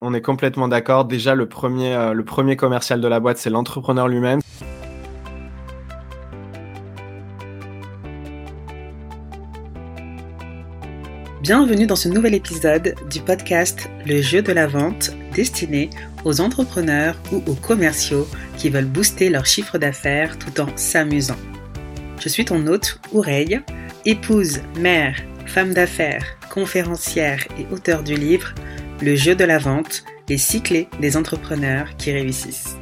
On est complètement d'accord. Déjà, le premier, euh, le premier commercial de la boîte, c'est l'entrepreneur lui-même. Bienvenue dans ce nouvel épisode du podcast Le jeu de la vente destiné aux entrepreneurs ou aux commerciaux qui veulent booster leur chiffre d'affaires tout en s'amusant. Je suis ton hôte, Oureille, épouse, mère, femme d'affaires, conférencière et auteur du livre le jeu de la vente, les six clés des entrepreneurs qui réussissent.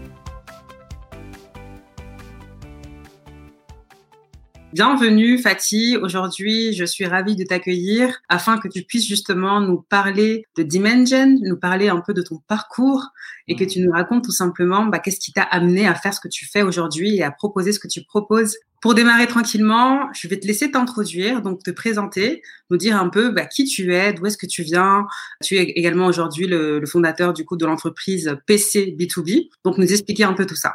Bienvenue Fatih, aujourd'hui je suis ravie de t'accueillir afin que tu puisses justement nous parler de Dimension, nous parler un peu de ton parcours et que tu nous racontes tout simplement bah, qu'est-ce qui t'a amené à faire ce que tu fais aujourd'hui et à proposer ce que tu proposes pour démarrer tranquillement, je vais te laisser t'introduire, donc te présenter, nous dire un peu bah, qui tu es, d'où est-ce que tu viens. Tu es également aujourd'hui le, le, fondateur du coup de l'entreprise PC B2B, donc nous expliquer un peu tout ça.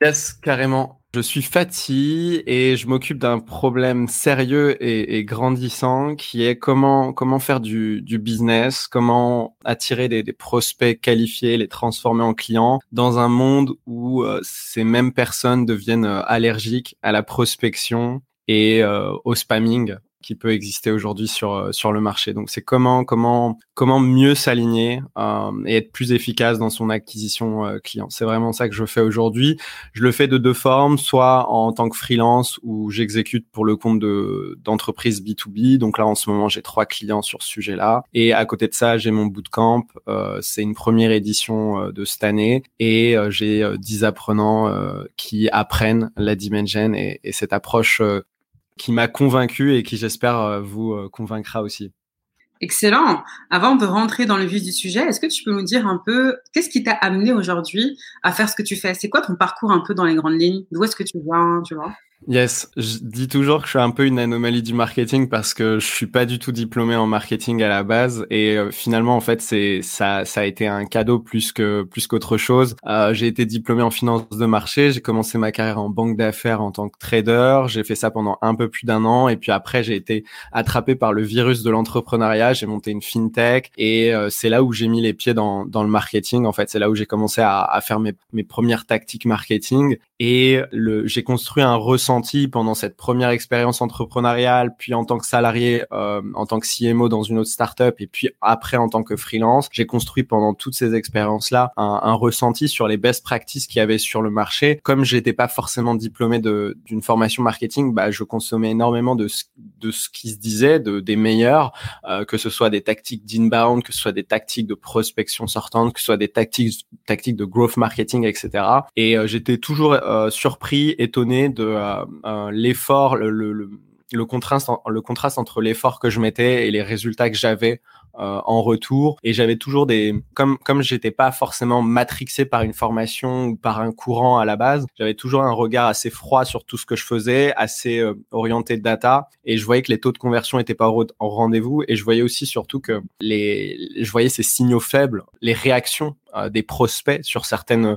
Yes, carrément. Je suis Fatih et je m'occupe d'un problème sérieux et, grandissant qui est comment comment faire du, business, comment attirer des, des, prospects qualifiés, les transformer en clients dans un monde où euh, ces mêmes personnes deviennent euh, allergiques à la prospection et euh, au spamming qui peut exister aujourd'hui sur euh, sur le marché. Donc c'est comment comment comment mieux s'aligner euh, et être plus efficace dans son acquisition euh, client. C'est vraiment ça que je fais aujourd'hui. Je le fais de deux formes, soit en tant que freelance où j'exécute pour le compte de d'entreprises B2B. Donc là en ce moment j'ai trois clients sur ce sujet-là. Et à côté de ça j'ai mon bootcamp. Euh, c'est une première édition euh, de cette année et j'ai dix apprenants qui apprennent la Dimension et, et cette approche qui m'a convaincu et qui j'espère euh, vous euh, convaincra aussi. Excellent. Avant de rentrer dans le vif du sujet, est-ce que tu peux nous dire un peu qu'est-ce qui t'a amené aujourd'hui à faire ce que tu fais? C'est quoi ton parcours un peu dans les grandes lignes? D'où est-ce que tu tu vois? Yes, je dis toujours que je suis un peu une anomalie du marketing parce que je suis pas du tout diplômé en marketing à la base et euh, finalement en fait c'est ça ça a été un cadeau plus que plus qu'autre chose. Euh, j'ai été diplômé en finance de marché, j'ai commencé ma carrière en banque d'affaires en tant que trader, j'ai fait ça pendant un peu plus d'un an et puis après j'ai été attrapé par le virus de l'entrepreneuriat, j'ai monté une fintech et euh, c'est là où j'ai mis les pieds dans dans le marketing en fait, c'est là où j'ai commencé à, à faire mes mes premières tactiques marketing et le j'ai construit un ressenti pendant cette première expérience entrepreneuriale, puis en tant que salarié, euh, en tant que CMO dans une autre startup, et puis après en tant que freelance, j'ai construit pendant toutes ces expériences-là un, un, ressenti sur les best practices qu'il y avait sur le marché. Comme j'étais pas forcément diplômé d'une formation marketing, bah, je consommais énormément de de ce qui se disait, de, des meilleurs, euh, que ce soit des tactiques d'inbound, que ce soit des tactiques de prospection sortante, que ce soit des tactiques, tactiques de growth marketing, etc. Et euh, j'étais toujours euh, surpris, étonné de euh, euh, l'effort, le, le, le, contraste, le contraste entre l'effort que je mettais et les résultats que j'avais euh, en retour. Et j'avais toujours des, comme comme j'étais pas forcément matrixé par une formation ou par un courant à la base, j'avais toujours un regard assez froid sur tout ce que je faisais, assez euh, orienté data. Et je voyais que les taux de conversion étaient pas en rendez-vous. Et je voyais aussi surtout que les, je voyais ces signaux faibles, les réactions des prospects sur certaines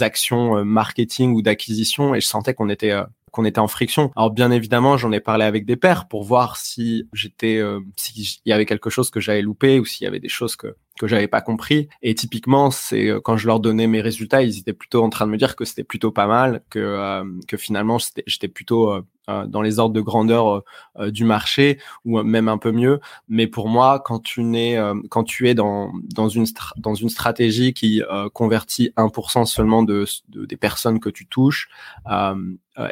actions marketing ou d'acquisition et je sentais qu'on était qu'on était en friction. Alors bien évidemment, j'en ai parlé avec des pairs pour voir si j'étais, euh, s'il y avait quelque chose que j'avais loupé ou s'il y avait des choses que que j'avais pas compris. Et typiquement, c'est euh, quand je leur donnais mes résultats, ils étaient plutôt en train de me dire que c'était plutôt pas mal, que euh, que finalement j'étais plutôt euh, dans les ordres de grandeur du marché ou même un peu mieux. Mais pour moi, quand tu es dans une dans stratégie qui convertit 1% seulement de, de, des personnes que tu touches,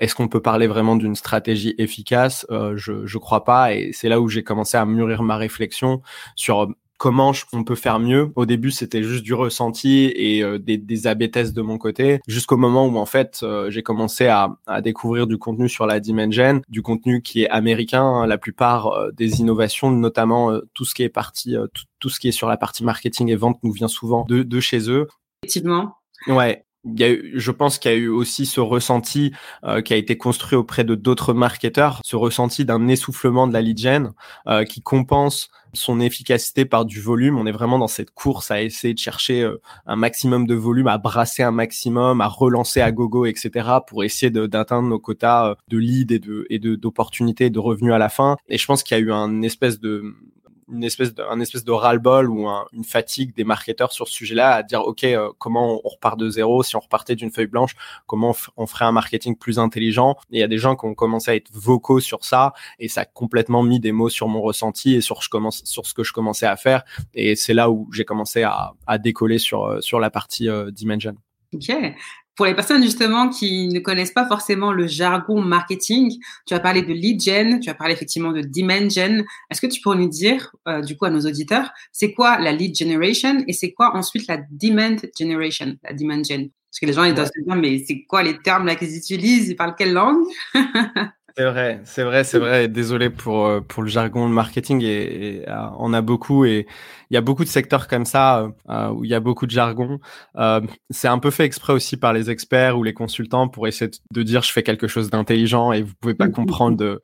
est-ce qu'on peut parler vraiment d'une stratégie efficace? Je je crois pas. Et c'est là où j'ai commencé à mûrir ma réflexion sur comment on peut faire mieux. Au début, c'était juste du ressenti et euh, des, des AB tests de mon côté, jusqu'au moment où en fait euh, j'ai commencé à, à, découvrir du contenu sur la Dimension, du contenu qui est américain. Hein. la plupart euh, des innovations, notamment tout ce qui est parti, tout, tout, ce qui est sur la partie marketing et vente, nous vient souvent de, de chez eux. Effectivement. Ouais, il y a eu, je pense qu'il y a eu aussi ce ressenti euh, qui a été construit auprès de d'autres marketeurs, ce ressenti d'un essoufflement de la lead gen euh, qui compense son efficacité par du volume. On est vraiment dans cette course à essayer de chercher euh, un maximum de volume, à brasser un maximum, à relancer à gogo, etc. pour essayer d'atteindre nos quotas de lead et de et d'opportunités, de revenus à la fin. Et je pense qu'il y a eu un espèce de une espèce de, un espèce de ras-le-bol ou une fatigue des marketeurs sur ce sujet-là à dire ok euh, comment on repart de zéro? Si on repartait d'une feuille blanche comment on, ferait un marketing plus intelligent? Et il y a des gens qui ont commencé à être vocaux sur ça et ça a complètement mis des mots sur mon ressenti et sur je commence sur ce que je commençais à faire et c'est là où j'ai commencé à, à décoller sur euh, sur la partie euh, Dimension. Ok. Pour les personnes justement qui ne connaissent pas forcément le jargon marketing, tu as parlé de lead gen, tu as parlé effectivement de demand gen. Est-ce que tu pourrais nous dire, euh, du coup, à nos auditeurs, c'est quoi la lead generation et c'est quoi ensuite la demand generation, la demand gen? Parce que les gens ils doivent se dire, mais c'est quoi les termes là qu'ils utilisent? Ils parlent quelle langue? C'est vrai, c'est vrai, c'est vrai. Désolé pour euh, pour le jargon de marketing et, et euh, on a beaucoup et il y a beaucoup de secteurs comme ça euh, où il y a beaucoup de jargon. Euh, c'est un peu fait exprès aussi par les experts ou les consultants pour essayer de dire je fais quelque chose d'intelligent et vous pouvez pas comprendre de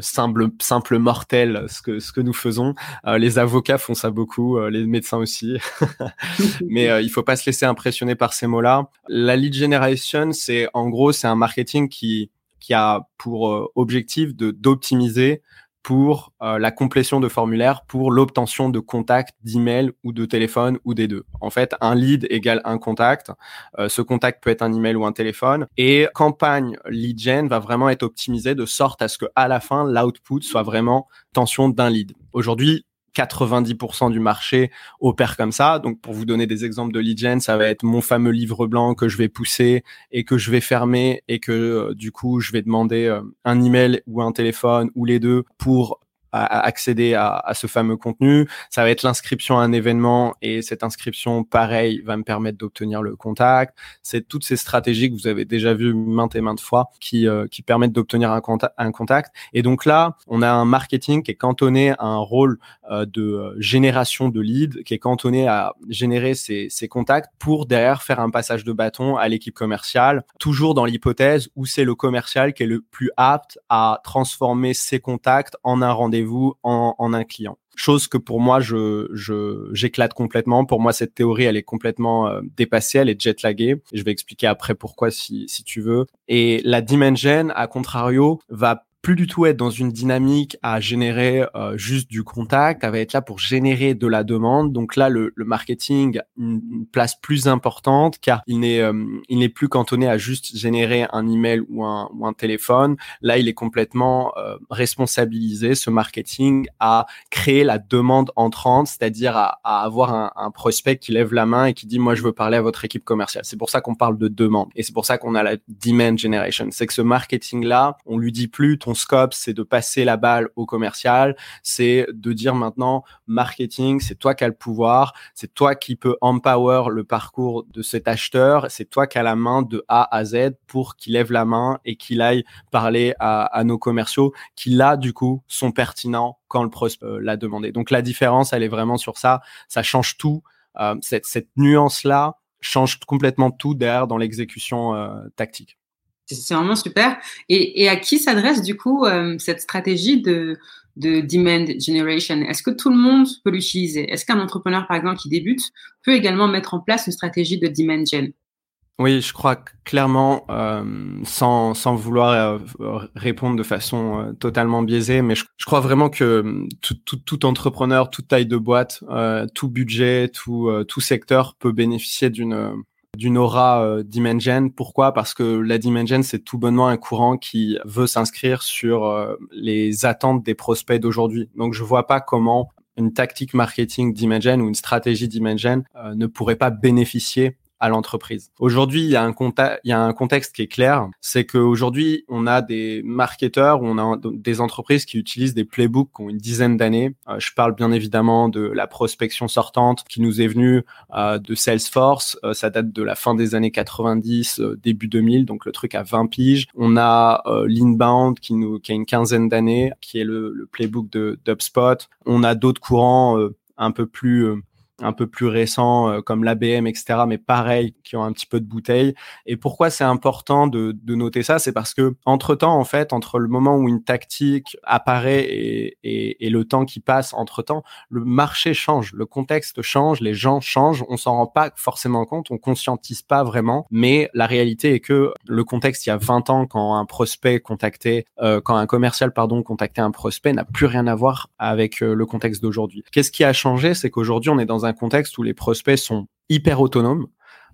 simple simple mortel ce que ce que nous faisons. les avocats font ça beaucoup, les médecins aussi. Mais il faut pas se laisser impressionner par ces mots-là. La lead generation, c'est en gros c'est un marketing qui qui a pour euh, objectif de d'optimiser pour euh, la complétion de formulaires, pour l'obtention de contacts, d'emails ou de téléphone ou des deux. En fait, un lead égale un contact. Euh, ce contact peut être un email ou un téléphone. Et campagne lead gen va vraiment être optimisée de sorte à ce que à la fin l'output soit vraiment tension d'un lead. Aujourd'hui, 90% du marché opère comme ça. Donc, pour vous donner des exemples de lead gen, ça va être mon fameux livre blanc que je vais pousser et que je vais fermer et que euh, du coup, je vais demander euh, un email ou un téléphone ou les deux pour à, accéder à, à, ce fameux contenu. Ça va être l'inscription à un événement et cette inscription, pareil, va me permettre d'obtenir le contact. C'est toutes ces stratégies que vous avez déjà vues maintes et maintes fois qui, euh, qui permettent d'obtenir un, contact, un contact. Et donc là, on a un marketing qui est cantonné à un rôle euh, de euh, génération de leads, qui est cantonné à générer ces, ces contacts pour derrière faire un passage de bâton à l'équipe commerciale, toujours dans l'hypothèse où c'est le commercial qui est le plus apte à transformer ses contacts en un rendez-vous vous en, un client. Chose que pour moi, je, j'éclate complètement. Pour moi, cette théorie, elle est complètement euh, dépassée, elle est jetlaguée. Je vais expliquer après pourquoi si, si tu veux. Et la dimension, à contrario, va plus du tout être dans une dynamique à générer euh, juste du contact, elle va être là pour générer de la demande. Donc là, le, le marketing une, place plus importante car il n'est euh, il n'est plus cantonné à juste générer un email ou un, ou un téléphone. Là, il est complètement euh, responsabilisé ce marketing à créer la demande entrante, c'est-à-dire à, à, avoir un, un, prospect qui lève la main et qui dit moi je veux parler à votre équipe commerciale. C'est pour ça qu'on parle de demande et c'est pour ça qu'on a la demand generation. C'est que ce marketing là, on lui dit plus scope, c'est de passer la balle au commercial, c'est de dire maintenant marketing, c'est toi qui as le pouvoir, c'est toi qui peux empower le parcours de cet acheteur, c'est toi qui as la main de A à Z pour qu'il lève la main et qu'il aille parler à, nos commerciaux qui là du coup sont pertinents quand le prospect euh, l'a demandé. Donc la différence, elle est vraiment sur ça, ça change tout. Euh, cette, cette nuance là change complètement tout derrière dans l'exécution euh, tactique. C'est vraiment super. Et, à qui s'adresse du coup euh, cette stratégie de, de demand generation? Est-ce que tout le monde peut l'utiliser? Est-ce qu'un entrepreneur, par exemple, qui débute, peut également mettre en place une stratégie de demand gen? Oui, je crois clairement, euh, sans, sans vouloir euh, répondre de façon totalement biaisée, mais je, je, crois vraiment que tout, tout, tout entrepreneur, toute taille de boîte, tout budget, tout, tout secteur peut bénéficier d'une d'une aura euh. Pourquoi? Parce que la Dimension, c'est tout bonnement un courant qui veut s'inscrire sur euh, les attentes des prospects d'aujourd'hui. Donc, je vois pas comment une tactique marketing Dimension ou une stratégie Dimension euh, ne pourrait pas bénéficier à l'entreprise. Aujourd'hui, il y a un il y a un contexte qui est clair, c'est qu'aujourd'hui, on a des marketeurs, on a des entreprises qui utilisent des playbooks qui ont une dizaine d'années. Euh, je parle bien évidemment de la prospection sortante qui nous est venue euh, de Salesforce. Euh, ça date de la fin des années 90, début 2000, donc le truc à 20 piges. On a l'inbound qui nous qui a une quinzaine d'années, qui est le, playbook de d'UpSpot. On a d'autres courants un peu plus un peu plus récents comme l'ABM, etc., mais pareil, qui ont un petit peu de bouteille. Et pourquoi c'est important de, de noter ça? C'est parce que entre temps, en fait, entre le moment où une tactique apparaît et, et, et le temps qui passe entre temps, le marché change, le contexte change, les gens changent. On s'en rend pas forcément compte, on conscientise pas vraiment, mais la réalité est que le contexte il y a 20 ans, quand un prospect contactait, euh, quand un commercial pardon contactait un prospect, n'a plus rien à voir avec euh, le contexte d'aujourd'hui. Qu'est-ce qui a changé? C'est qu'aujourd'hui on est dans un contexte où les prospects sont hyper autonomes.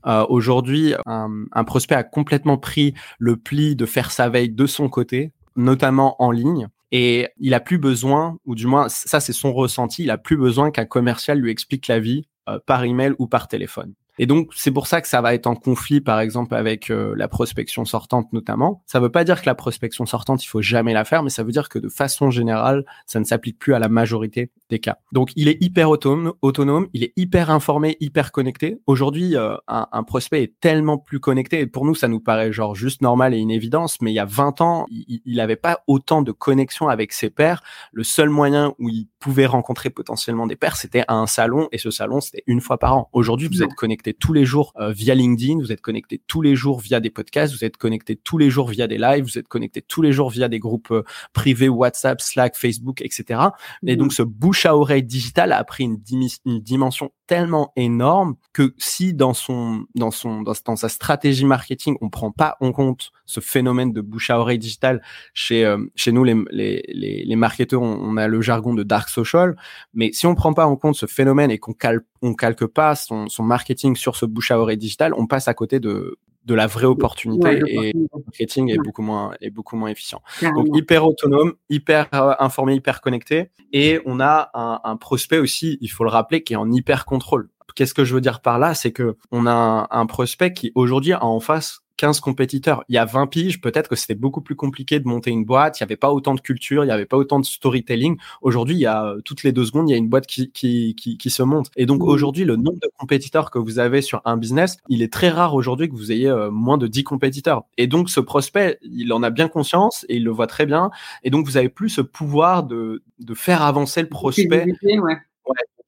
Euh, Aujourd'hui, un, un, prospect a complètement pris le pli de faire sa veille de son côté, notamment en ligne. Et il a plus besoin, ou du moins ça c'est son ressenti, il a plus besoin qu'un commercial lui explique la vie euh, par email ou par téléphone. Et donc, c'est pour ça que ça va être en conflit, par exemple, avec euh, la prospection sortante notamment. Ça ne veut pas dire que la prospection sortante, il faut jamais la faire, mais ça veut dire que de façon générale, ça ne s'applique plus à la majorité des cas. Donc, il est hyper autonome, autonome il est hyper informé, hyper connecté. Aujourd'hui, euh, un, un, prospect est tellement plus connecté, et pour nous, ça nous paraît genre juste normal et une évidence, mais il y a 20 ans, il n'avait pas autant de connexion avec ses pairs. Le seul moyen où il pouvait rencontrer potentiellement des pairs, c'était à un salon, et ce salon, c'était une fois par an. Aujourd'hui, vous êtes connecté tous les jours euh, via LinkedIn, vous êtes connecté tous les jours via des podcasts, vous êtes connecté tous les jours via des lives, vous êtes connecté tous les jours via des groupes euh, privés, WhatsApp, Slack, Facebook, etc. Et mmh. donc ce bouche à oreille digital a pris une, une dimension tellement énorme que si dans son dans son dans, sa stratégie marketing on prend pas en compte ce phénomène de bouche à oreille digital chez euh, chez nous les les les, les marketeurs on, on, a le jargon de dark social mais si on prend pas en compte ce phénomène et qu'on calque on calque pas son, son marketing sur ce bouche à oreille digital on passe à côté de de la vraie opportunité et le marketing est beaucoup moins est beaucoup moins efficient. Donc hyper autonome, hyper euh, informé, hyper connecté et on a un, un, prospect aussi, il faut le rappeler, qui est en hyper contrôle. Qu'est-ce que je veux dire par là? C'est que on a un, un prospect qui aujourd'hui a en face 15 compétiteurs. Il y a 20 piges, peut-être que c'était beaucoup plus compliqué de monter une boîte. Il n'y avait pas autant de culture, il n'y avait pas autant de storytelling. Aujourd'hui, il y a toutes les deux secondes, il y a une boîte qui, qui, qui, qui se monte. Et donc aujourd'hui, le nombre de compétiteurs que vous avez sur un business, il est très rare aujourd'hui que vous ayez euh, moins de 10 compétiteurs. Et donc ce prospect, il en a bien conscience et il le voit très bien. Et donc vous avez plus ce pouvoir de, de faire avancer le prospect. Ouais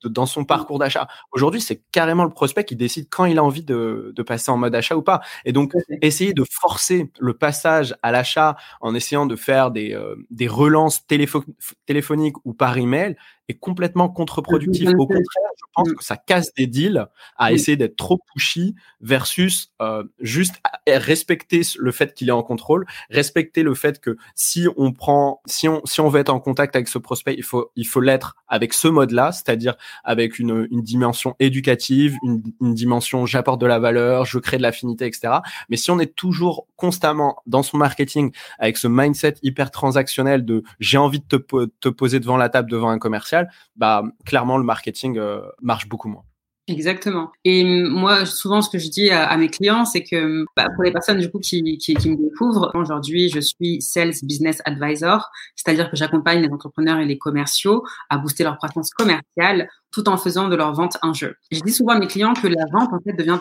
dans son parcours d'achat. Aujourd'hui, c'est carrément le prospect qui décide quand il a envie de, de passer en mode achat ou pas. Et donc, essayer de forcer le passage à l'achat en essayant de faire des, euh, des relances téléphoniques ou par email, est complètement contre-productif. Au contraire, je pense que ça casse des deals à essayer d'être trop pushy versus euh, juste respecter le fait qu'il est en contrôle, respecter le fait que si on prend, si on, si on veut être en contact avec ce prospect, il faut, il faut l'être avec ce mode-là, c'est-à-dire avec une, une dimension éducative, une, une dimension j'apporte de la valeur, je crée de l'affinité, etc. Mais si on est toujours constamment dans son marketing avec ce mindset hyper transactionnel de j'ai envie de te, te poser devant la table devant un commercial, bah clairement le marketing euh, marche beaucoup moins. Exactement. Et moi, souvent, ce que je dis à, mes clients, c'est que bah, pour les personnes du coup qui, qui, qui me découvrent, aujourd'hui, je suis Sales Business Advisor, c'est-à-dire que j'accompagne les entrepreneurs et les commerciaux à booster leur croissance commerciale tout en faisant de leur vente un jeu. Je dis souvent à mes clients que la vente en fait devient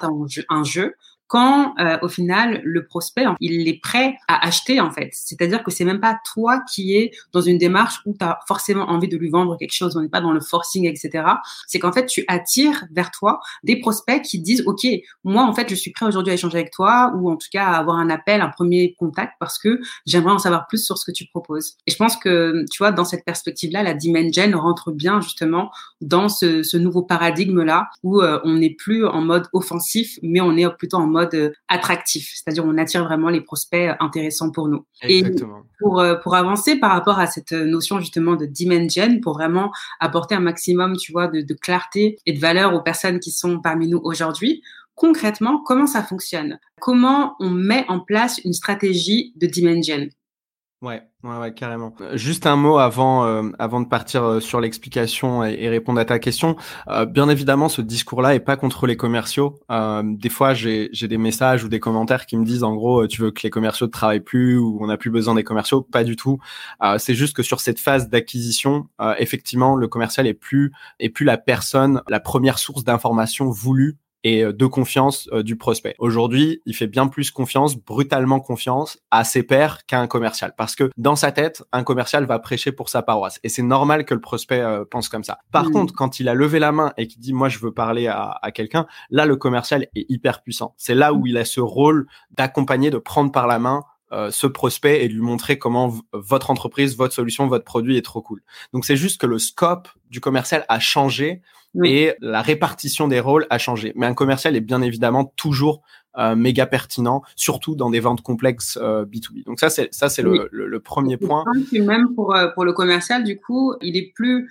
un jeu, quand euh, au final le prospect il est prêt à acheter en fait. C'est-à-dire que c'est même pas toi qui es dans une démarche où tu as forcément envie de lui vendre quelque chose, on n'est pas dans le forcing etc. C'est qu'en fait tu attires vers toi des prospects qui disent ok moi en fait je suis prêt aujourd'hui à échanger avec toi ou en tout cas à avoir un appel, un premier contact parce que j'aimerais en savoir plus sur ce que tu proposes. Et je pense que tu vois dans cette perspective là la Dimension rentre bien justement dans ce, ce nouveau paradigme là où euh, on n'est plus en mode offensif mais on est plutôt en mode euh, attractif, c'est-à-dire on attire vraiment les prospects intéressants pour nous. Exactement. Et pour, euh, pour avancer par rapport à cette notion justement de dimension, pour vraiment apporter un maximum, tu vois, de, de clarté et de valeur aux personnes qui sont parmi nous aujourd'hui, concrètement, comment ça fonctionne? Comment on met en place une stratégie de dimension? Ouais, ouais, ouais, carrément. Euh, juste un mot avant, euh, avant de partir euh, sur l'explication et, répondre à ta question. bien évidemment, ce discours-là est pas contre les commerciaux. des fois, j'ai des messages ou des commentaires qui me disent, en gros, tu veux que les commerciaux ne travaillent plus ou on n'a plus besoin des commerciaux. Pas du tout. C'est juste que sur cette phase d'acquisition, effectivement, le commercial est plus est plus la personne, la première source d'information voulue et de confiance du prospect. Aujourd'hui, il fait bien plus confiance, brutalement confiance à ses pairs qu'à un commercial parce que dans sa tête, un commercial va prêcher pour sa paroisse et c'est normal que le prospect pense comme ça. Par mmh. contre, quand il a levé la main et qu'il dit moi je veux parler à, à quelqu'un, là le commercial est hyper puissant. C'est là où il a ce rôle d'accompagner, de prendre par la main euh, ce prospect et lui montrer comment votre entreprise, votre solution, votre produit est trop cool. Donc c'est juste que le scope du commercial a changé et la répartition des rôles a changé. Mais un commercial est bien évidemment toujours euh, méga pertinent, surtout dans des ventes complexes euh, B2B. Donc ça c'est ça c'est le, le, premier point. Même pour pour le commercial du coup, il est plus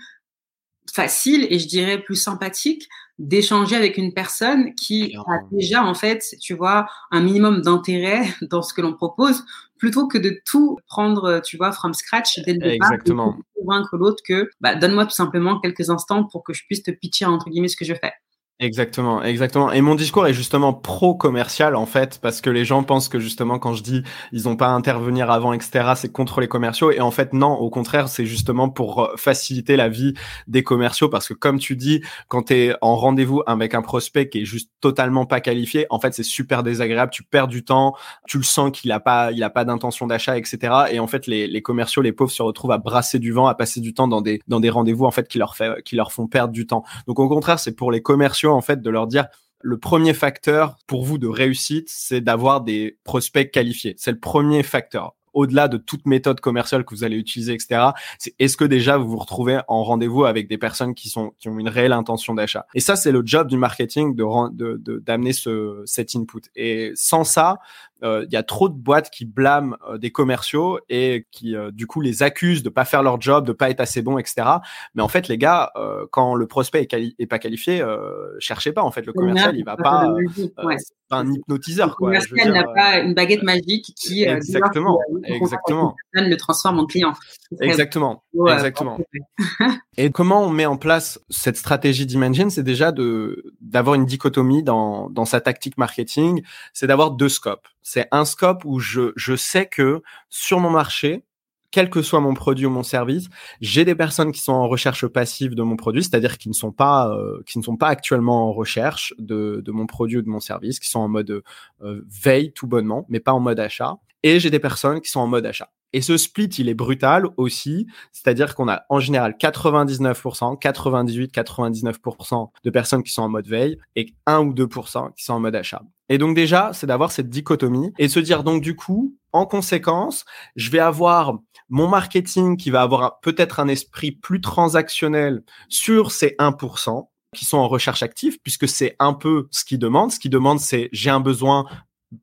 facile et je dirais plus sympathique d'échanger avec une personne qui a déjà en fait, tu vois, un minimum d'intérêt dans ce que l'on propose, plutôt que de tout prendre, tu vois, from scratch dès le départ. Exactement. convaincre l'autre que, bah, donne-moi tout simplement quelques instants pour que je puisse te pitcher entre guillemets ce que je fais. Exactement, exactement. Et mon discours est justement pro-commercial en fait, parce que les gens pensent que justement quand je dis ils n'ont pas à intervenir avant, etc., c'est contre les commerciaux. Et en fait non, au contraire, c'est justement pour euh, faciliter la vie des commerciaux, parce que comme tu dis, quand tu es en rendez-vous avec un prospect qui est juste totalement pas qualifié, en fait c'est super désagréable. Tu perds du temps, tu le sens qu'il a pas, il a pas d'intention d'achat, etc. Et en fait les, les commerciaux, les pauvres se retrouvent à brasser du vent, à passer du temps dans des dans des rendez-vous en fait qui leur fait, qui leur font perdre du temps. Donc au contraire, c'est pour les commerciaux en fait de leur dire le premier facteur pour vous de réussite, c'est d'avoir des prospects qualifiés. C'est le premier facteur au-delà de toute méthode commerciale que vous allez utiliser, etc. C'est est-ce que déjà vous vous retrouvez en rendez-vous avec des personnes qui sont qui ont une réelle intention d'achat? Et ça, c'est le job du marketing de d'amener ce cet input. Et sans ça, il y a trop de boîtes qui blâment euh, des commerciaux et qui euh, du coup les accusent de pas faire leur job, de pas être assez bon, etc. Mais en fait, les gars, quand le prospect est, est pas qualifié, cherchez pas. En fait, le commercial, il va pas, pas un hypnotiseur. Le commercial n'a pas une baguette magique qui exactement, exactement, le transforme en client. Exactement, exactement. et comment on met en place cette stratégie d'Imagine, c'est déjà de d'avoir une dichotomie dans dans sa tactique marketing, c'est d'avoir deux scopes c'est un scope où je, je sais que sur mon marché, quel que soit mon produit ou mon service, j'ai des personnes qui sont en recherche passive de mon produit, c'est-à-dire qui ne sont pas euh, qui ne sont pas actuellement en recherche de, de mon produit ou de mon service, qui sont en mode euh, veille tout bonnement, mais pas en mode achat. Et j'ai des personnes qui sont en mode achat. Et ce split, il est brutal aussi, c'est-à-dire qu'on a en général 99%, 98, 99% de personnes qui sont en mode veille et 1 ou 2% qui sont en mode achat. Et donc déjà, c'est d'avoir cette dichotomie et se dire donc du coup, en conséquence, je vais avoir mon marketing qui va avoir peut-être un esprit plus transactionnel sur ces 1% qui sont en recherche active, puisque c'est un peu ce qu'ils demandent. Ce qu'ils demandent, c'est j'ai un besoin,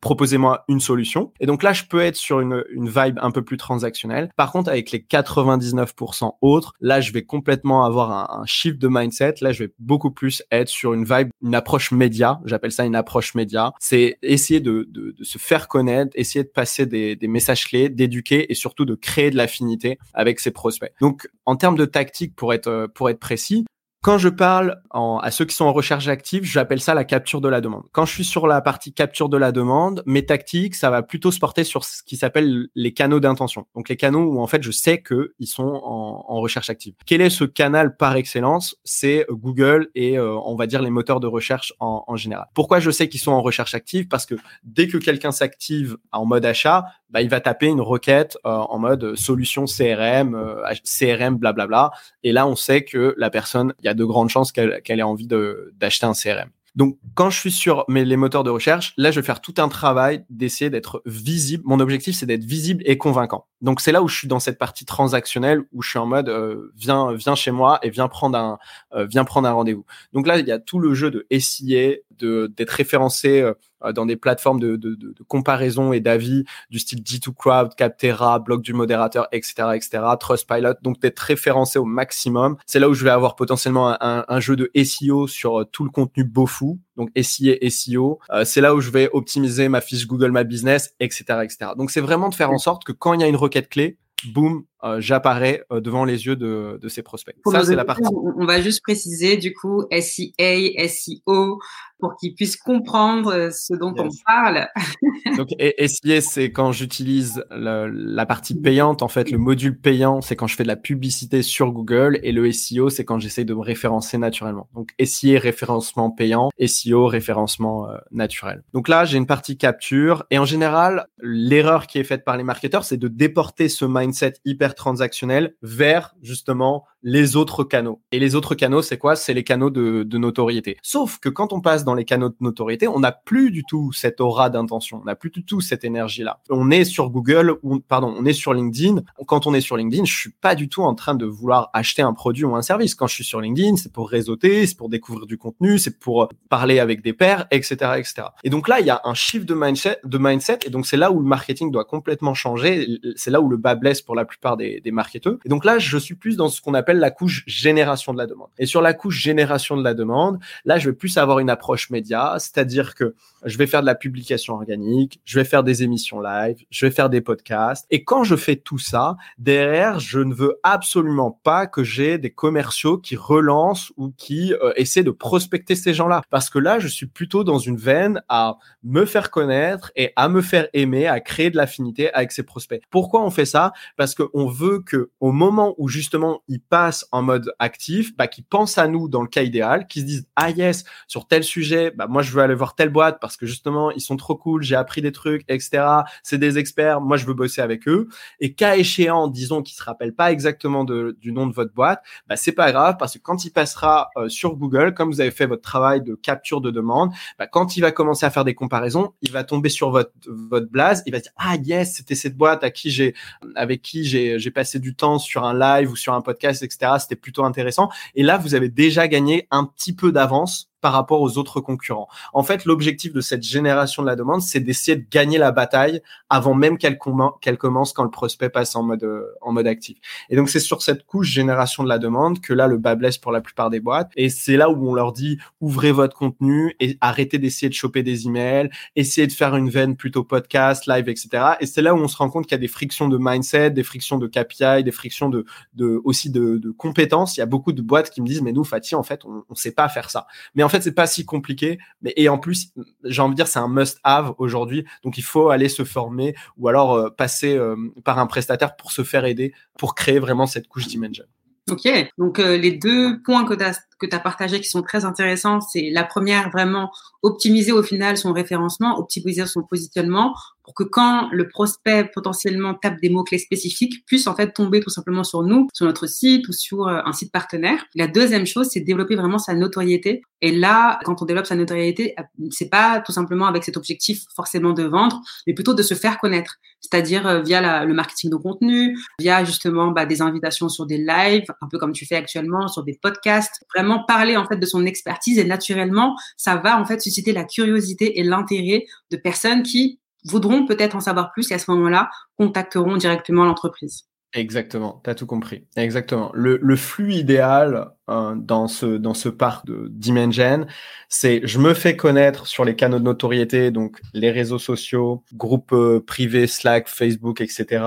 proposez-moi une solution. Et donc là, je peux être sur une, une vibe un peu plus transactionnelle. Par contre, avec les 99% autres, là, je vais complètement avoir un, shift de mindset. Là, je vais beaucoup plus être sur une vibe, une approche média. J'appelle ça une approche média. C'est essayer de, de, de, se faire connaître, essayer de passer des, des messages clés, d'éduquer et surtout de créer de l'affinité avec ses prospects. Donc, en termes de tactique, pour être, pour être précis, quand je parle à ceux qui sont en recherche active, j'appelle ça la capture de la demande. Quand je suis sur la partie capture de la demande, mes tactiques, ça va plutôt se porter sur ce qui s'appelle les canaux d'intention. Donc les canaux où en fait je sais que ils sont en, recherche active. Quel est ce canal par excellence? C'est Google et euh, on va dire les moteurs de recherche en, en général. Pourquoi je sais qu'ils sont en recherche active? Parce que dès que quelqu'un s'active en mode achat, bah, il va taper une requête euh, en mode solution CRM, euh, CRM, blablabla. Et là, on sait que la personne, il y a de grandes chances qu'elle ait envie d'acheter un CRM. Donc, quand je suis sur mes, les moteurs de recherche, là, je vais faire tout un travail d'essayer d'être visible. Mon objectif, c'est d'être visible et convaincant. Donc, c'est là où je suis dans cette partie transactionnelle, où je suis en mode euh, viens, viens chez moi et viens prendre un, viens prendre un rendez-vous. Donc là, il y a tout le jeu de SIA, de d'être référencé euh, dans des plateformes de, de, de, de comparaison et d'avis du style G2Crowd, Captera, Blog du modérateur, etc., etc., Trustpilot. Donc d'être référencé au maximum. C'est là où je vais avoir potentiellement un, un, jeu de SEO sur euh, tout le contenu beau fou. Donc SIA, SEO. Euh, c'est là où je vais optimiser ma fiche Google My Business, etc., etc. Donc c'est vraiment de faire en sorte que quand il y a une requête clé, boum, euh, j'apparais euh, devant les yeux de, de ces prospects. Ça, c'est la partie. On va juste préciser, du coup, SEA, SEO, pour qu'ils puissent comprendre euh, ce dont on parle. Donc, SEA, c'est quand j'utilise la partie payante. En fait, le module payant, c'est quand je fais de la publicité sur Google. Et le SEO, c'est quand j'essaie de me référencer naturellement. Donc, SEA, référencement payant. SEO, référencement naturel. Donc là, j'ai une partie capture. Et en général, l'erreur qui est faite par les marketeurs, c'est de déporter ce mindset hyper transactionnel vers justement les autres canaux. Et les autres canaux, c'est quoi? C'est les canaux de, de, notoriété. Sauf que quand on passe dans les canaux de notoriété, on n'a plus du tout cette aura d'intention, on n'a plus du tout cette énergie-là. On est sur Google, ou pardon, on est sur LinkedIn. Quand on est sur LinkedIn, je suis pas du tout en train de vouloir acheter un produit ou un service. Quand je suis sur LinkedIn, c'est pour réseauter, c'est pour découvrir du contenu, c'est pour parler avec des pairs, etc., etc. Et donc là, il y a un shift de mindset, de mindset, et donc c'est là où le marketing doit complètement changer. C'est là où le bas blesse pour la plupart des, des marketeurs. Et donc là, je suis plus dans ce qu'on appelle la couche génération de la demande. Et sur la couche génération de la demande, là, je vais plus avoir une approche média, c'est-à-dire que je vais faire de la publication organique, je vais faire des émissions live, je vais faire des podcasts. Et quand je fais tout ça, derrière, je ne veux absolument pas que j'ai des commerciaux qui relancent ou qui euh, essaient de prospecter ces gens-là. Parce que là, je suis plutôt dans une veine à me faire connaître et à me faire aimer, à créer de l'affinité avec ces prospects. Pourquoi on fait ça? Parce qu'on veut que au moment où justement ils passent en mode actif, bah, qu'ils pensent à nous dans le cas idéal, qu'ils se disent ah yes sur tel sujet, bah moi je veux aller voir telle boîte parce que justement ils sont trop cool, j'ai appris des trucs, etc. C'est des experts, moi je veux bosser avec eux. Et cas échéant, disons qu'ils se rappellent pas exactement de, du nom de votre boîte, bah c'est pas grave parce que quand il passera euh, sur Google, comme vous avez fait votre travail de capture de demande, bah, quand il va commencer à faire des comparaisons, il va tomber sur votre votre blase, il va dire ah yes c'était cette boîte à qui j'ai avec qui j'ai j'ai passé du temps sur un live ou sur un podcast, etc. C'était plutôt intéressant. Et là, vous avez déjà gagné un petit peu d'avance par rapport aux autres concurrents. En fait, l'objectif de cette génération de la demande, c'est d'essayer de gagner la bataille avant même qu'elle commence quand le prospect passe en mode euh, en mode actif. Et donc c'est sur cette couche génération de la demande que là le bas blesse pour la plupart des boîtes. Et c'est là où on leur dit ouvrez votre contenu et arrêtez d'essayer de choper des emails, essayez de faire une veine plutôt podcast, live, etc. Et c'est là où on se rend compte qu'il y a des frictions de mindset, des frictions de KPI, des frictions de, de aussi de, de compétences. Il y a beaucoup de boîtes qui me disent mais nous Fatih en fait on, on sait pas faire ça. Mais fait, c'est pas si compliqué. Mais et en plus, j'ai envie de dire, c'est un must-have aujourd'hui. Donc, il faut aller se former ou alors euh, passer euh, par un prestataire pour se faire aider pour créer vraiment cette couche dimension. Ok, donc euh, les deux points que tu as, que as partagés qui sont très intéressants, c'est la première, vraiment optimiser au final son référencement, optimiser son positionnement pour que quand le prospect potentiellement tape des mots-clés spécifiques, puisse en fait tomber tout simplement sur nous, sur notre site ou sur euh, un site partenaire. La deuxième chose, c'est développer vraiment sa notoriété. Et là, quand on développe sa notoriété, euh, c'est pas tout simplement avec cet objectif forcément de vendre, mais plutôt de se faire connaître, c'est-à-dire euh, via le marketing de contenu, via justement bah, des invitations sur des lives, un peu comme tu fais actuellement, sur des podcasts, vraiment parler en fait de son expertise et naturellement, ça va en fait susciter la curiosité et l'intérêt de personnes qui voudront peut-être en savoir plus et à ce moment-là, contacteront directement l'entreprise. Exactement, tu as tout compris. Exactement. Le, le flux idéal euh, dans ce dans ce parc de Dimension, c'est je me fais connaître sur les canaux de notoriété, donc les réseaux sociaux, groupes euh, privés, Slack, Facebook, etc.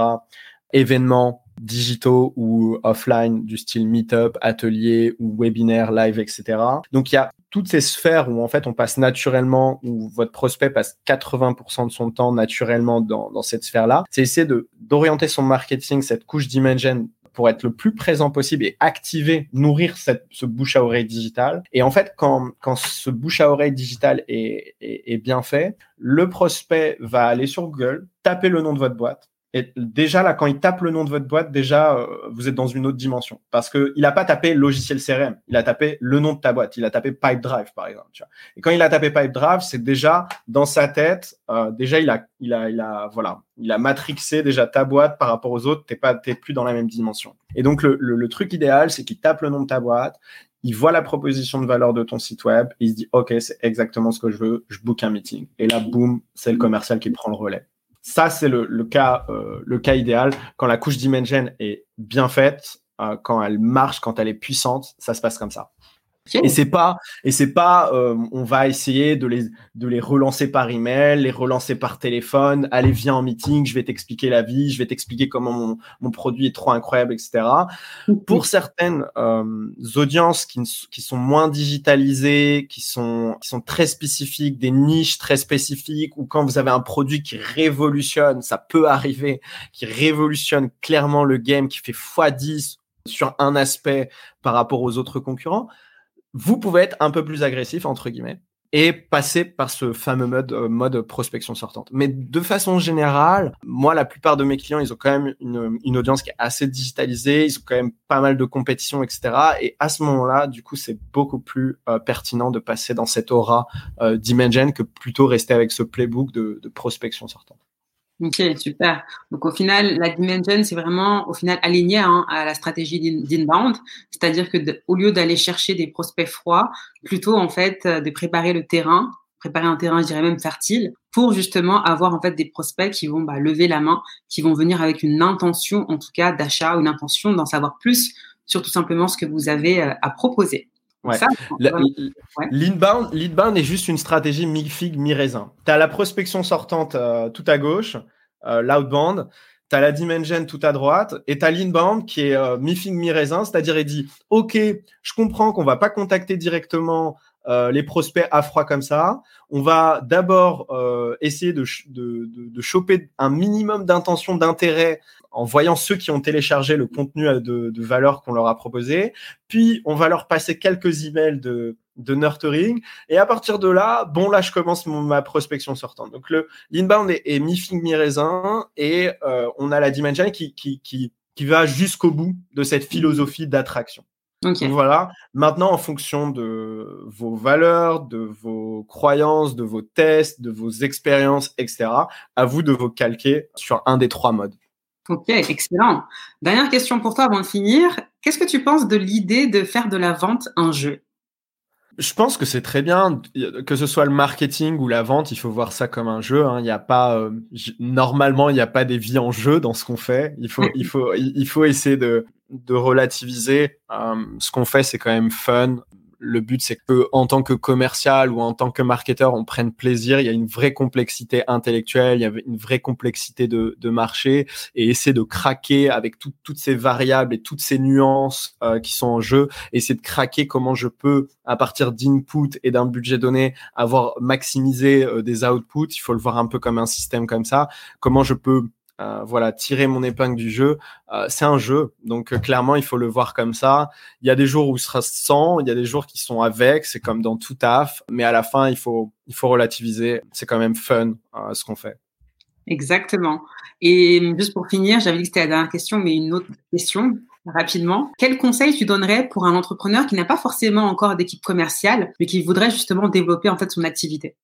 Événements digitaux ou offline du style meetup, atelier ou webinaire, live, etc. Donc il y a toutes ces sphères où en fait on passe naturellement, où votre prospect passe 80% de son temps naturellement dans, dans cette sphère-là, c'est essayer d'orienter son marketing, cette couche d'imagine pour être le plus présent possible et activer, nourrir cette, ce bouche à oreille digital. Et en fait, quand, quand ce bouche à oreille digital est, est, est bien fait, le prospect va aller sur Google, taper le nom de votre boîte, et déjà, là, quand il tape le nom de votre boîte, déjà, euh, vous êtes dans une autre dimension. Parce que il n'a pas tapé logiciel CRM. Il a tapé le nom de ta boîte. Il a tapé Pipedrive, par exemple. Tu. Et quand il a tapé Pipedrive, c'est déjà dans sa tête, euh, déjà, il a, il a, il a, voilà, il a matrixé déjà ta boîte par rapport aux autres. Pas, t'es plus dans la même dimension. Et donc, le truc idéal, c'est qu'il tape le nom de ta boîte. Il voit la proposition de valeur de ton site web. il se dit, OK, c'est exactement ce que je veux. Je book un meeting. Et là, boum, c'est le commercial qui prend le relais. Ça, c'est le, cas, euh, le cas idéal. Quand la couche Dimension est bien faite, euh, quand elle marche, quand elle est puissante, ça se passe comme ça. Et c'est pas et c'est pas euh, on va essayer de les de les relancer par email, les relancer par téléphone, allez viens en meeting, je vais t'expliquer la vie, je vais t'expliquer comment mon, mon produit est trop incroyable, etc. Pour certaines euh, audiences qui, qui sont moins digitalisées, qui sont qui sont très spécifiques, des niches très spécifiques, ou quand vous avez un produit qui révolutionne, ça peut arriver, qui révolutionne clairement le game, qui fait x10 sur un aspect par rapport aux autres concurrents vous pouvez être un peu plus agressif, entre guillemets, et passer par ce fameux mode, euh, mode prospection sortante. Mais de façon générale, moi, la plupart de mes clients, ils ont quand même une, une audience qui est assez digitalisée, ils ont quand même pas mal de compétitions, etc. Et à ce moment-là, du coup, c'est beaucoup plus euh, pertinent de passer dans cette aura euh, d'Imagen que plutôt rester avec ce playbook de, de prospection sortante. Ok, super. Donc au final, la dimension, c'est vraiment au final aligné hein, à la stratégie d'inbound, c'est-à-dire que au lieu d'aller chercher des prospects froids, plutôt en fait euh, de préparer le terrain, préparer un terrain, je dirais même fertile, pour justement avoir en fait des prospects qui vont bah, lever la main, qui vont venir avec une intention en tout cas d'achat, une intention d'en savoir plus sur tout simplement ce que vous avez euh, à proposer. Ouais. L'inbound, est juste une stratégie mi-figue, mi-raisin. Tu as la prospection sortante euh, tout à gauche, euh, l'outbound. Tu as la dimension tout à droite et tu as l'inbound qui est euh, mi-figue, mi-raisin, c'est-à-dire il dit OK, je comprends qu'on va pas contacter directement euh, les prospects à froid comme ça. On va d'abord euh, essayer de, de, de, de, choper un minimum d'intention d'intérêt en voyant ceux qui ont téléchargé le contenu de, de valeur qu'on leur a proposé. Puis, on va leur passer quelques emails de, de nurturing. Et à partir de là, bon, là, je commence ma prospection sortante. Donc, le l'inbound est, est mi-figue, mi-raisin. Et euh, on a la dimension qui, qui, qui, qui va jusqu'au bout de cette philosophie d'attraction. Donc voilà. Maintenant, en fonction de vos valeurs, de vos croyances, de vos tests, de vos expériences, etc., à vous de vous calquer sur un des trois modes. Ok, excellent. Dernière question pour toi avant de finir. Qu'est-ce que tu penses de l'idée de faire de la vente un jeu? Je pense que c'est très bien, que ce soit le marketing ou la vente, il faut voir ça comme un jeu. Hein. Il n'y a pas, euh, normalement, il n'y a pas des vies en jeu dans ce qu'on fait. Il faut, il faut, il faut essayer de, de relativiser. Euh, ce qu'on fait, c'est quand même fun le but, c'est que en tant que commercial ou en tant que marketeur, on prenne plaisir. Il y a une vraie complexité intellectuelle, il y a une vraie complexité de, de marché et essayer de craquer avec toutes ces variables et toutes ces nuances euh, qui sont en jeu. Essayer de craquer comment je peux, à partir d'input et d'un budget donné, avoir maximisé euh, des outputs. Il faut le voir un peu comme un système comme ça. Comment je peux euh, voilà, tirer mon épingle du jeu. Euh, c'est un jeu, donc euh, clairement, il faut le voir comme ça. Il y a des jours où ce sera sans, il y a des jours qui sont avec, c'est comme dans tout taf, mais à la fin, il faut, il faut relativiser. C'est quand même fun ce qu'on fait. Exactement. Et juste pour finir, j'avais dit que c'était la dernière question, mais une autre question rapidement. Quel conseil tu donnerais pour un entrepreneur qui n'a pas forcément encore d'équipe commerciale, mais qui voudrait justement développer en fait son activité?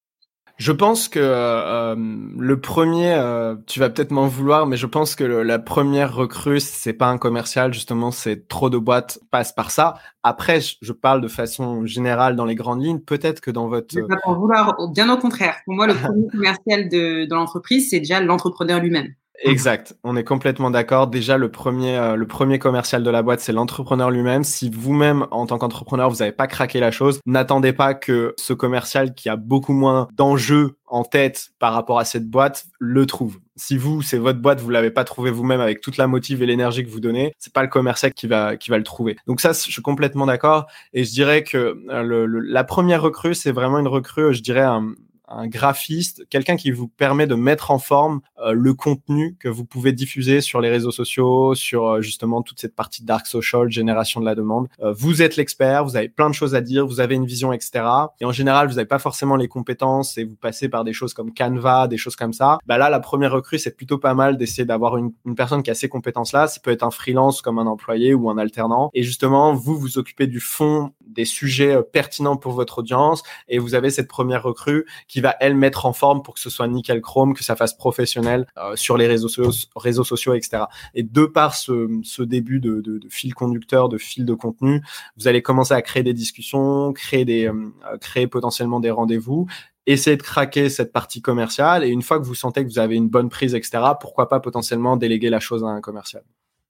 Je pense que euh, le premier, euh, tu vas peut-être m'en vouloir, mais je pense que la première recrue, c'est pas un commercial, justement, c'est trop de boîtes passent par ça. Après, je, parle de façon générale dans les grandes lignes. Peut-être que dans votre. Je vais pas en vouloir, bien au contraire. Pour moi, le premier commercial de, de l'entreprise, c'est déjà l'entrepreneur lui-même. Exact, on est complètement d'accord. Déjà, le premier, euh, le premier commercial de la boîte, c'est l'entrepreneur lui-même. Si vous-même, en tant qu'entrepreneur, vous n'avez pas craqué la chose, n'attendez pas que ce commercial qui a beaucoup moins d'enjeux en tête par rapport à cette boîte le trouve. Si vous, c'est votre boîte, vous l'avez pas trouvé vous-même avec toute la motive et l'énergie que vous donnez, c'est pas le commercial qui va qui va le trouver. Donc ça, je suis complètement d'accord. Et je dirais que euh, le, la première recrue, c'est vraiment une recrue, je dirais un, un graphiste, quelqu'un qui vous permet de mettre en forme euh, le contenu que vous pouvez diffuser sur les réseaux sociaux, sur euh, justement toute cette partie dark social, génération de la demande. Euh, vous êtes l'expert, vous avez plein de choses à dire, vous avez une vision, etc. Et en général, vous n'avez pas forcément les compétences et vous passez par des choses comme Canva, des choses comme ça. Bah là, la première recrue, c'est plutôt pas mal d'essayer d'avoir une, une, personne qui a ces compétences-là. Ça peut être un freelance comme un employé ou un alternant. Et justement, vous vous occupez du fond des sujets pertinents pour votre audience et vous avez cette première recrue qui va elle mettre en forme pour que ce soit nickel chrome, que ça fasse professionnel euh, sur les réseaux, sociaux, réseaux sociaux, etc. Et de par ce, début de, fil conducteur, de fil de contenu, vous allez commencer à créer des discussions, créer des, euh, créer potentiellement des rendez-vous essayer de craquer cette partie commerciale et une fois que vous sentez que vous avez une bonne prise, etc., pourquoi pas potentiellement déléguer la chose à un commercial.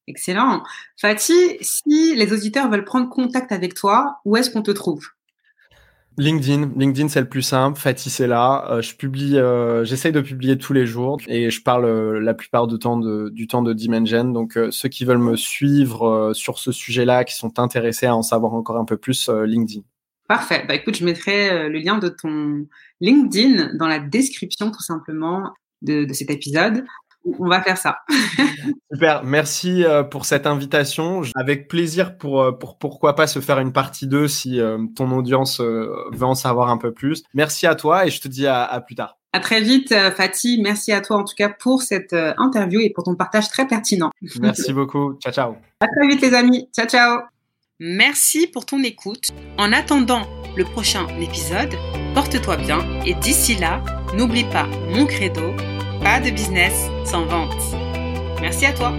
Excellent. Fatih, si les auditeurs veulent prendre contact avec toi, où est-ce qu'on te trouve? LinkedIn, LinkedIn c'est le plus simple. Fatih c'est là. Euh, je publie, euh, j'essaye de publier tous les jours et je parle euh, la plupart du temps de, du temps de Dimension. Donc ceux qui veulent me suivre sur ce sujet-là, qui sont intéressés à en savoir encore un peu plus, LinkedIn. Parfait. Bah écoute, je mettrai le lien de ton LinkedIn dans la description tout simplement de cet épisode on va faire ça. Super, merci euh, pour cette invitation. Avec plaisir pour, euh, pour pourquoi pas se faire une partie 2 si euh, ton audience veut en savoir un peu plus. Merci à toi et je te dis à, plus tard. À très vite, Fatih. Merci à toi en tout cas pour cette interview et pour ton partage très pertinent. Merci beaucoup. Ciao, ciao. À très vite, les amis. Ciao, ciao. Merci pour ton écoute. En attendant le prochain épisode, porte-toi bien et d'ici là, n'oublie pas mon credo pas de business sans vente. Merci à toi.